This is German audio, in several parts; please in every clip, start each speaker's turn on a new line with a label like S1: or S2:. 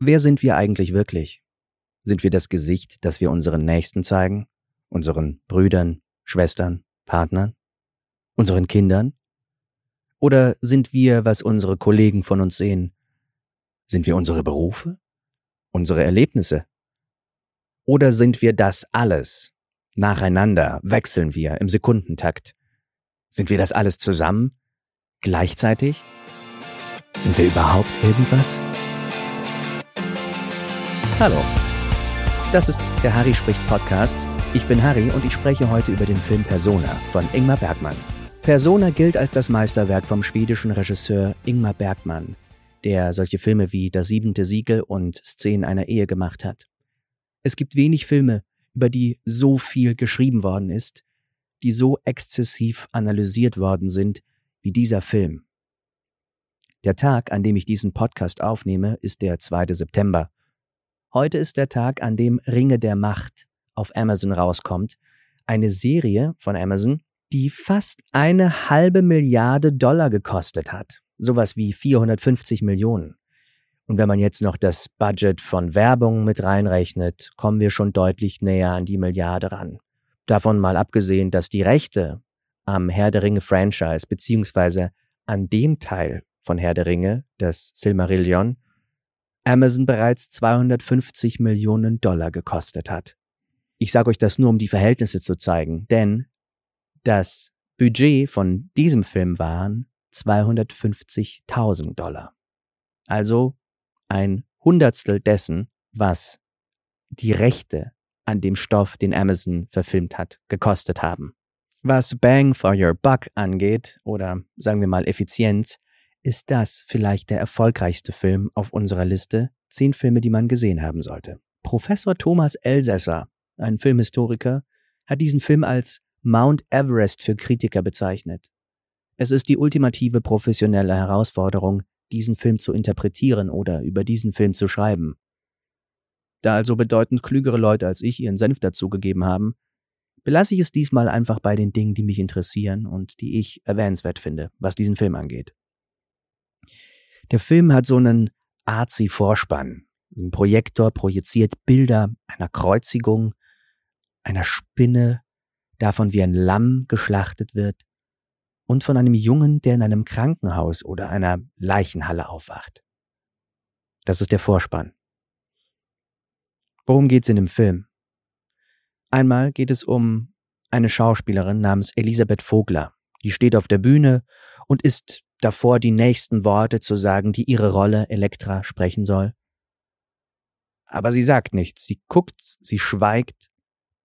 S1: Wer sind wir eigentlich wirklich? Sind wir das Gesicht, das wir unseren Nächsten zeigen? Unseren Brüdern, Schwestern, Partnern? Unseren Kindern? Oder sind wir, was unsere Kollegen von uns sehen? Sind wir unsere Berufe? Unsere Erlebnisse? Oder sind wir das alles? Nacheinander wechseln wir im Sekundentakt. Sind wir das alles zusammen? Gleichzeitig? Sind wir überhaupt irgendwas? Hallo. Das ist der Harry spricht Podcast. Ich bin Harry und ich spreche heute über den Film Persona von Ingmar Bergmann. Persona gilt als das Meisterwerk vom schwedischen Regisseur Ingmar Bergmann, der solche Filme wie Das siebente Siegel und Szenen einer Ehe gemacht hat. Es gibt wenig Filme, über die so viel geschrieben worden ist, die so exzessiv analysiert worden sind wie dieser Film. Der Tag, an dem ich diesen Podcast aufnehme, ist der 2. September. Heute ist der Tag, an dem Ringe der Macht auf Amazon rauskommt. Eine Serie von Amazon, die fast eine halbe Milliarde Dollar gekostet hat. Sowas wie 450 Millionen. Und wenn man jetzt noch das Budget von Werbung mit reinrechnet, kommen wir schon deutlich näher an die Milliarde ran. Davon mal abgesehen, dass die Rechte am Herr der Ringe Franchise beziehungsweise an dem Teil von Herr der Ringe, das Silmarillion, Amazon bereits 250 Millionen Dollar gekostet hat. Ich sage euch das nur, um die Verhältnisse zu zeigen, denn das Budget von diesem Film waren 250.000 Dollar. Also ein Hundertstel dessen, was die Rechte an dem Stoff, den Amazon verfilmt hat, gekostet haben. Was Bang for Your Buck angeht, oder sagen wir mal Effizienz, ist das vielleicht der erfolgreichste Film auf unserer Liste, zehn Filme, die man gesehen haben sollte. Professor Thomas Elsässer, ein Filmhistoriker, hat diesen Film als Mount Everest für Kritiker bezeichnet. Es ist die ultimative professionelle Herausforderung, diesen Film zu interpretieren oder über diesen Film zu schreiben. Da also bedeutend klügere Leute als ich ihren Senf dazugegeben haben, belasse ich es diesmal einfach bei den Dingen, die mich interessieren und die ich erwähnenswert finde, was diesen Film angeht. Der Film hat so einen arzi Vorspann. Ein Projektor projiziert Bilder einer Kreuzigung, einer Spinne, davon wie ein Lamm geschlachtet wird und von einem Jungen, der in einem Krankenhaus oder einer Leichenhalle aufwacht. Das ist der Vorspann. Worum geht's in dem Film? Einmal geht es um eine Schauspielerin namens Elisabeth Vogler. Die steht auf der Bühne und ist davor, die nächsten Worte zu sagen, die ihre Rolle Elektra sprechen soll. Aber sie sagt nichts. Sie guckt, sie schweigt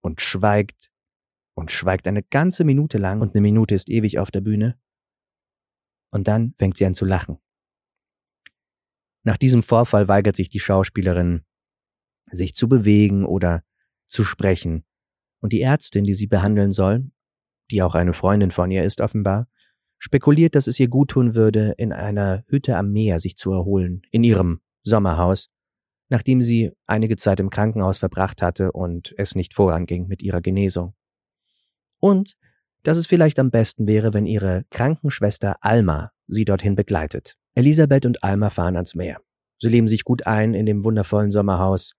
S1: und schweigt und schweigt eine ganze Minute lang und eine Minute ist ewig auf der Bühne. Und dann fängt sie an zu lachen. Nach diesem Vorfall weigert sich die Schauspielerin, sich zu bewegen oder zu sprechen. Und die Ärztin, die sie behandeln soll, die auch eine Freundin von ihr ist offenbar, spekuliert, dass es ihr guttun würde, in einer Hütte am Meer sich zu erholen, in ihrem Sommerhaus, nachdem sie einige Zeit im Krankenhaus verbracht hatte und es nicht voranging mit ihrer Genesung. Und dass es vielleicht am besten wäre, wenn ihre Krankenschwester Alma sie dorthin begleitet. Elisabeth und Alma fahren ans Meer. Sie leben sich gut ein in dem wundervollen Sommerhaus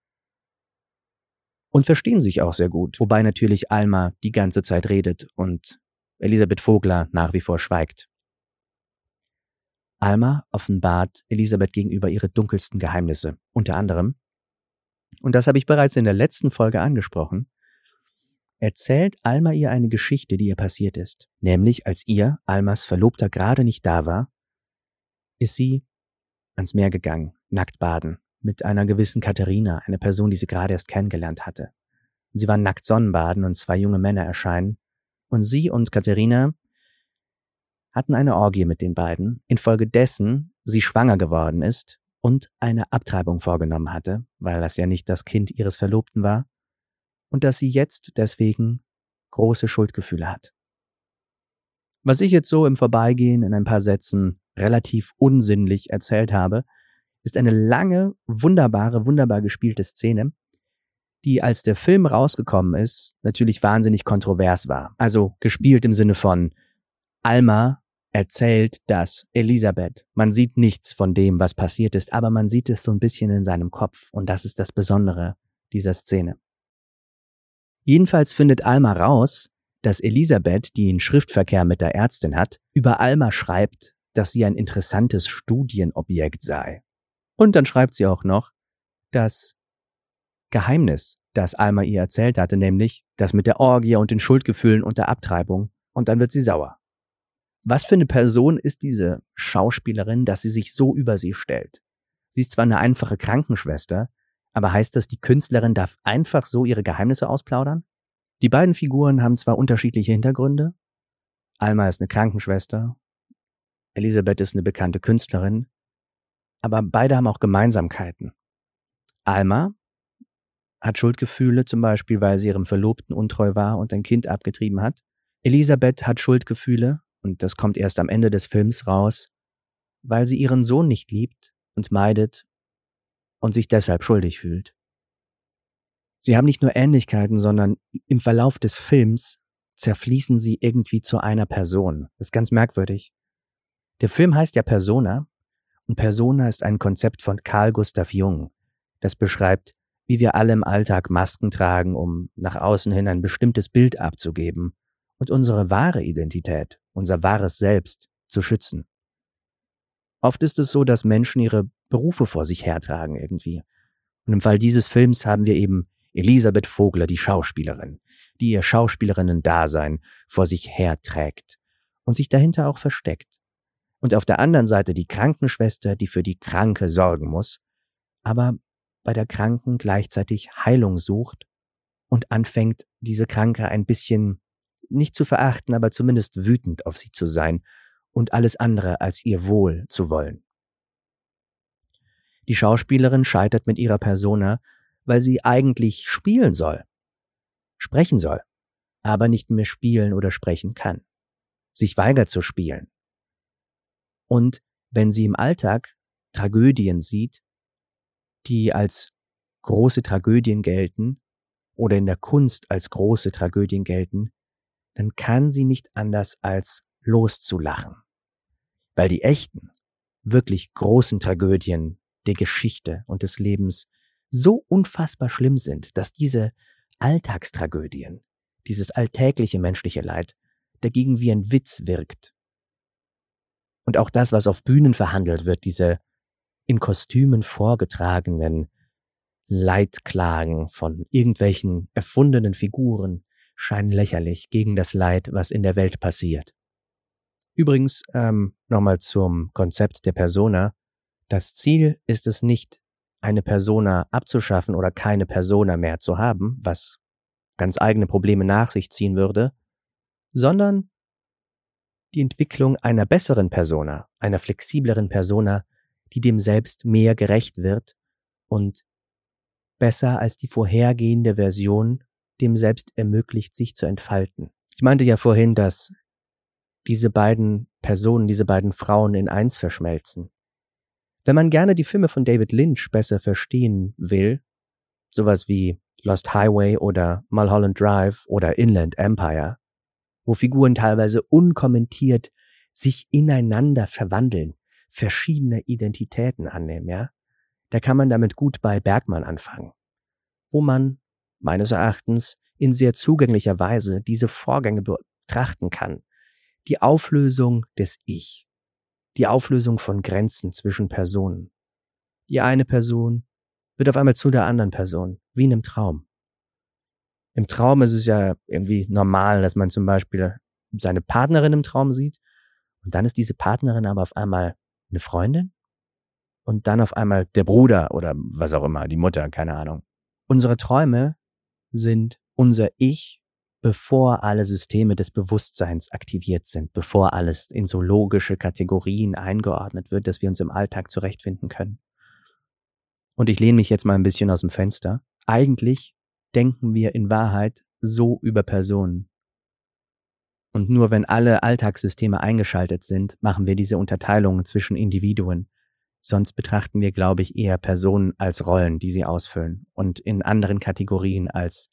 S1: und verstehen sich auch sehr gut, wobei natürlich Alma die ganze Zeit redet und Elisabeth Vogler nach wie vor schweigt. Alma offenbart Elisabeth gegenüber ihre dunkelsten Geheimnisse, unter anderem, und das habe ich bereits in der letzten Folge angesprochen, erzählt Alma ihr eine Geschichte, die ihr passiert ist. Nämlich, als ihr, Almas Verlobter, gerade nicht da war, ist sie ans Meer gegangen, nackt baden, mit einer gewissen Katharina, einer Person, die sie gerade erst kennengelernt hatte. Sie war nackt Sonnenbaden und zwei junge Männer erscheinen, und sie und Katharina hatten eine Orgie mit den beiden, infolgedessen sie schwanger geworden ist und eine Abtreibung vorgenommen hatte, weil das ja nicht das Kind ihres Verlobten war, und dass sie jetzt deswegen große Schuldgefühle hat. Was ich jetzt so im Vorbeigehen in ein paar Sätzen relativ unsinnlich erzählt habe, ist eine lange, wunderbare, wunderbar gespielte Szene, die als der Film rausgekommen ist, natürlich wahnsinnig kontrovers war. Also gespielt im Sinne von Alma erzählt das Elisabeth. Man sieht nichts von dem, was passiert ist, aber man sieht es so ein bisschen in seinem Kopf. Und das ist das Besondere dieser Szene. Jedenfalls findet Alma raus, dass Elisabeth, die einen Schriftverkehr mit der Ärztin hat, über Alma schreibt, dass sie ein interessantes Studienobjekt sei. Und dann schreibt sie auch noch, das Geheimnis, das Alma ihr erzählt hatte, nämlich das mit der Orgie und den Schuldgefühlen und der Abtreibung, und dann wird sie sauer. Was für eine Person ist diese Schauspielerin, dass sie sich so über sie stellt? Sie ist zwar eine einfache Krankenschwester, aber heißt das, die Künstlerin darf einfach so ihre Geheimnisse ausplaudern? Die beiden Figuren haben zwar unterschiedliche Hintergründe. Alma ist eine Krankenschwester, Elisabeth ist eine bekannte Künstlerin, aber beide haben auch Gemeinsamkeiten. Alma hat Schuldgefühle, zum Beispiel, weil sie ihrem Verlobten untreu war und ein Kind abgetrieben hat. Elisabeth hat Schuldgefühle, und das kommt erst am Ende des Films raus, weil sie ihren Sohn nicht liebt und meidet und sich deshalb schuldig fühlt. Sie haben nicht nur Ähnlichkeiten, sondern im Verlauf des Films zerfließen sie irgendwie zu einer Person. Das ist ganz merkwürdig. Der Film heißt ja Persona und Persona ist ein Konzept von Carl Gustav Jung. Das beschreibt, wie wir alle im Alltag Masken tragen, um nach außen hin ein bestimmtes Bild abzugeben und unsere wahre Identität, unser wahres Selbst zu schützen. Oft ist es so, dass Menschen ihre Berufe vor sich hertragen irgendwie. Und im Fall dieses Films haben wir eben Elisabeth Vogler, die Schauspielerin, die ihr Schauspielerinnen-Dasein vor sich herträgt und sich dahinter auch versteckt. Und auf der anderen Seite die Krankenschwester, die für die Kranke sorgen muss, aber bei der Kranken gleichzeitig Heilung sucht und anfängt, diese Kranke ein bisschen nicht zu verachten, aber zumindest wütend auf sie zu sein und alles andere als ihr Wohl zu wollen. Die Schauspielerin scheitert mit ihrer Persona, weil sie eigentlich spielen soll, sprechen soll, aber nicht mehr spielen oder sprechen kann, sich weigert zu spielen. Und wenn sie im Alltag Tragödien sieht, die als große Tragödien gelten oder in der Kunst als große Tragödien gelten, dann kann sie nicht anders als loszulachen. Weil die echten, wirklich großen Tragödien der Geschichte und des Lebens so unfassbar schlimm sind, dass diese Alltagstragödien, dieses alltägliche menschliche Leid, dagegen wie ein Witz wirkt. Und auch das, was auf Bühnen verhandelt wird, diese in Kostümen vorgetragenen Leidklagen von irgendwelchen erfundenen Figuren, scheinen lächerlich gegen das Leid, was in der Welt passiert. Übrigens, ähm, nochmal zum Konzept der Persona. Das Ziel ist es nicht, eine Persona abzuschaffen oder keine Persona mehr zu haben, was ganz eigene Probleme nach sich ziehen würde, sondern die Entwicklung einer besseren Persona, einer flexibleren Persona, die dem Selbst mehr gerecht wird und besser als die vorhergehende Version dem Selbst ermöglicht, sich zu entfalten. Ich meinte ja vorhin, dass diese beiden Personen, diese beiden Frauen in eins verschmelzen. Wenn man gerne die Filme von David Lynch besser verstehen will, sowas wie Lost Highway oder Mulholland Drive oder Inland Empire, wo Figuren teilweise unkommentiert sich ineinander verwandeln, verschiedene Identitäten annehmen, ja, da kann man damit gut bei Bergmann anfangen, wo man meines Erachtens in sehr zugänglicher Weise diese Vorgänge betrachten kann. Die Auflösung des Ich, die Auflösung von Grenzen zwischen Personen. Die eine Person wird auf einmal zu der anderen Person, wie in einem Traum. Im Traum ist es ja irgendwie normal, dass man zum Beispiel seine Partnerin im Traum sieht und dann ist diese Partnerin aber auf einmal eine Freundin und dann auf einmal der Bruder oder was auch immer, die Mutter, keine Ahnung. Unsere Träume sind unser Ich, bevor alle Systeme des Bewusstseins aktiviert sind, bevor alles in so logische Kategorien eingeordnet wird, dass wir uns im Alltag zurechtfinden können. Und ich lehne mich jetzt mal ein bisschen aus dem Fenster. Eigentlich denken wir in Wahrheit so über Personen. Und nur wenn alle Alltagssysteme eingeschaltet sind, machen wir diese Unterteilungen zwischen Individuen. Sonst betrachten wir, glaube ich, eher Personen als Rollen, die sie ausfüllen und in anderen Kategorien als,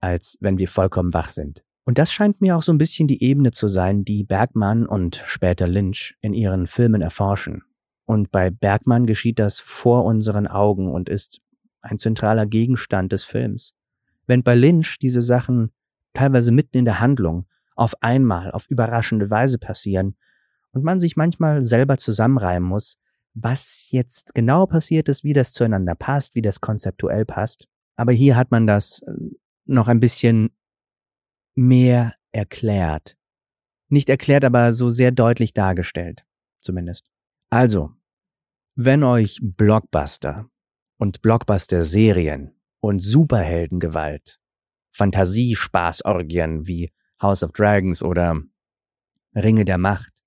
S1: als wenn wir vollkommen wach sind Und das scheint mir auch so ein bisschen die Ebene zu sein, die Bergmann und später Lynch in ihren Filmen erforschen. Und bei Bergmann geschieht das vor unseren Augen und ist ein zentraler Gegenstand des Films. Wenn bei Lynch diese Sachen teilweise mitten in der Handlung auf einmal auf überraschende Weise passieren und man sich manchmal selber zusammenreimen muss, was jetzt genau passiert ist, wie das zueinander passt, wie das konzeptuell passt. Aber hier hat man das äh, noch ein bisschen mehr erklärt. Nicht erklärt, aber so sehr deutlich dargestellt, zumindest. Also, wenn euch Blockbuster und Blockbuster-Serien und Superheldengewalt, Fantasiespaßorgien wie House of Dragons oder Ringe der Macht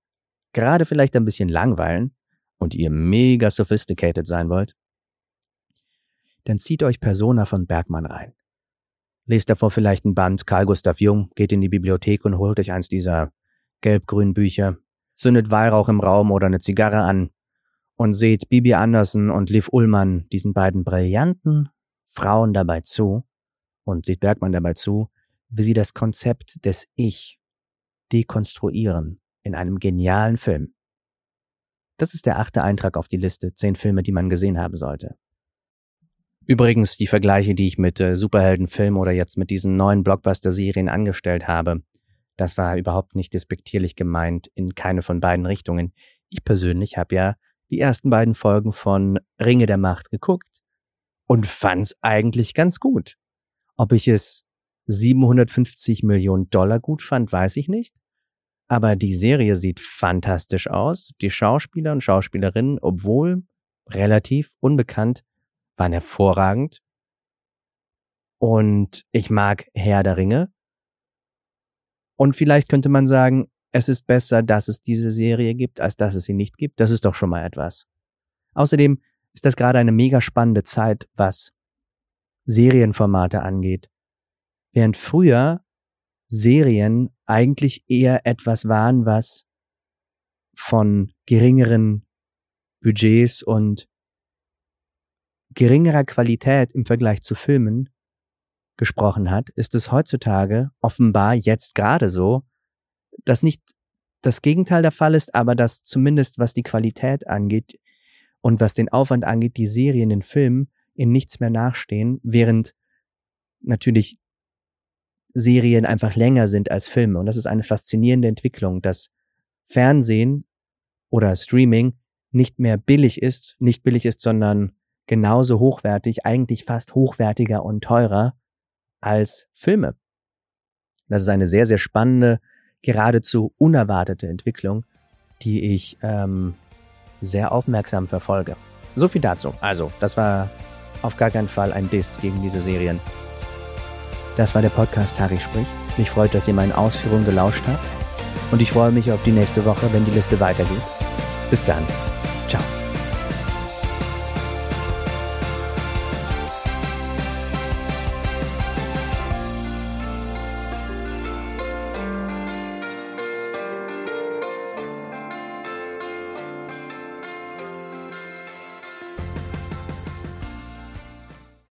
S1: gerade vielleicht ein bisschen langweilen und ihr mega sophisticated sein wollt, dann zieht euch Persona von Bergmann rein. Lest davor vielleicht ein Band Karl Gustav Jung, geht in die Bibliothek und holt euch eins dieser gelb-grünen Bücher, zündet Weihrauch im Raum oder eine Zigarre an und seht Bibi Andersen und Liv Ullmann, diesen beiden brillanten Frauen dabei zu und sieht Bergmann dabei zu, wie sie das Konzept des Ich dekonstruieren in einem genialen Film. Das ist der achte Eintrag auf die Liste, zehn Filme, die man gesehen haben sollte. Übrigens, die Vergleiche, die ich mit äh, Superheldenfilmen oder jetzt mit diesen neuen Blockbuster-Serien angestellt habe, das war überhaupt nicht despektierlich gemeint in keine von beiden Richtungen. Ich persönlich habe ja die ersten beiden Folgen von Ringe der Macht geguckt und fand's eigentlich ganz gut. Ob ich es 750 Millionen Dollar gut fand, weiß ich nicht. Aber die Serie sieht fantastisch aus. Die Schauspieler und Schauspielerinnen, obwohl relativ unbekannt, waren hervorragend. Und ich mag Herr der Ringe. Und vielleicht könnte man sagen, es ist besser, dass es diese Serie gibt, als dass es sie nicht gibt. Das ist doch schon mal etwas. Außerdem ist das gerade eine mega spannende Zeit, was Serienformate angeht. Während früher Serien eigentlich eher etwas waren, was von geringeren Budgets und geringerer Qualität im Vergleich zu Filmen gesprochen hat, ist es heutzutage offenbar jetzt gerade so, dass nicht das Gegenteil der Fall ist, aber dass zumindest was die Qualität angeht und was den Aufwand angeht, die Serien, den Film in nichts mehr nachstehen, während natürlich Serien einfach länger sind als Filme. Und das ist eine faszinierende Entwicklung, dass Fernsehen oder Streaming nicht mehr billig ist, nicht billig ist, sondern genauso hochwertig, eigentlich fast hochwertiger und teurer als Filme. Das ist eine sehr, sehr spannende, geradezu unerwartete Entwicklung, die ich ähm, sehr aufmerksam verfolge. So viel dazu. Also, das war auf gar keinen Fall ein Diss gegen diese Serien. Das war der Podcast Harry spricht. Mich freut, dass ihr meinen Ausführungen gelauscht habt. Und ich freue mich auf die nächste Woche, wenn die Liste weitergeht. Bis dann.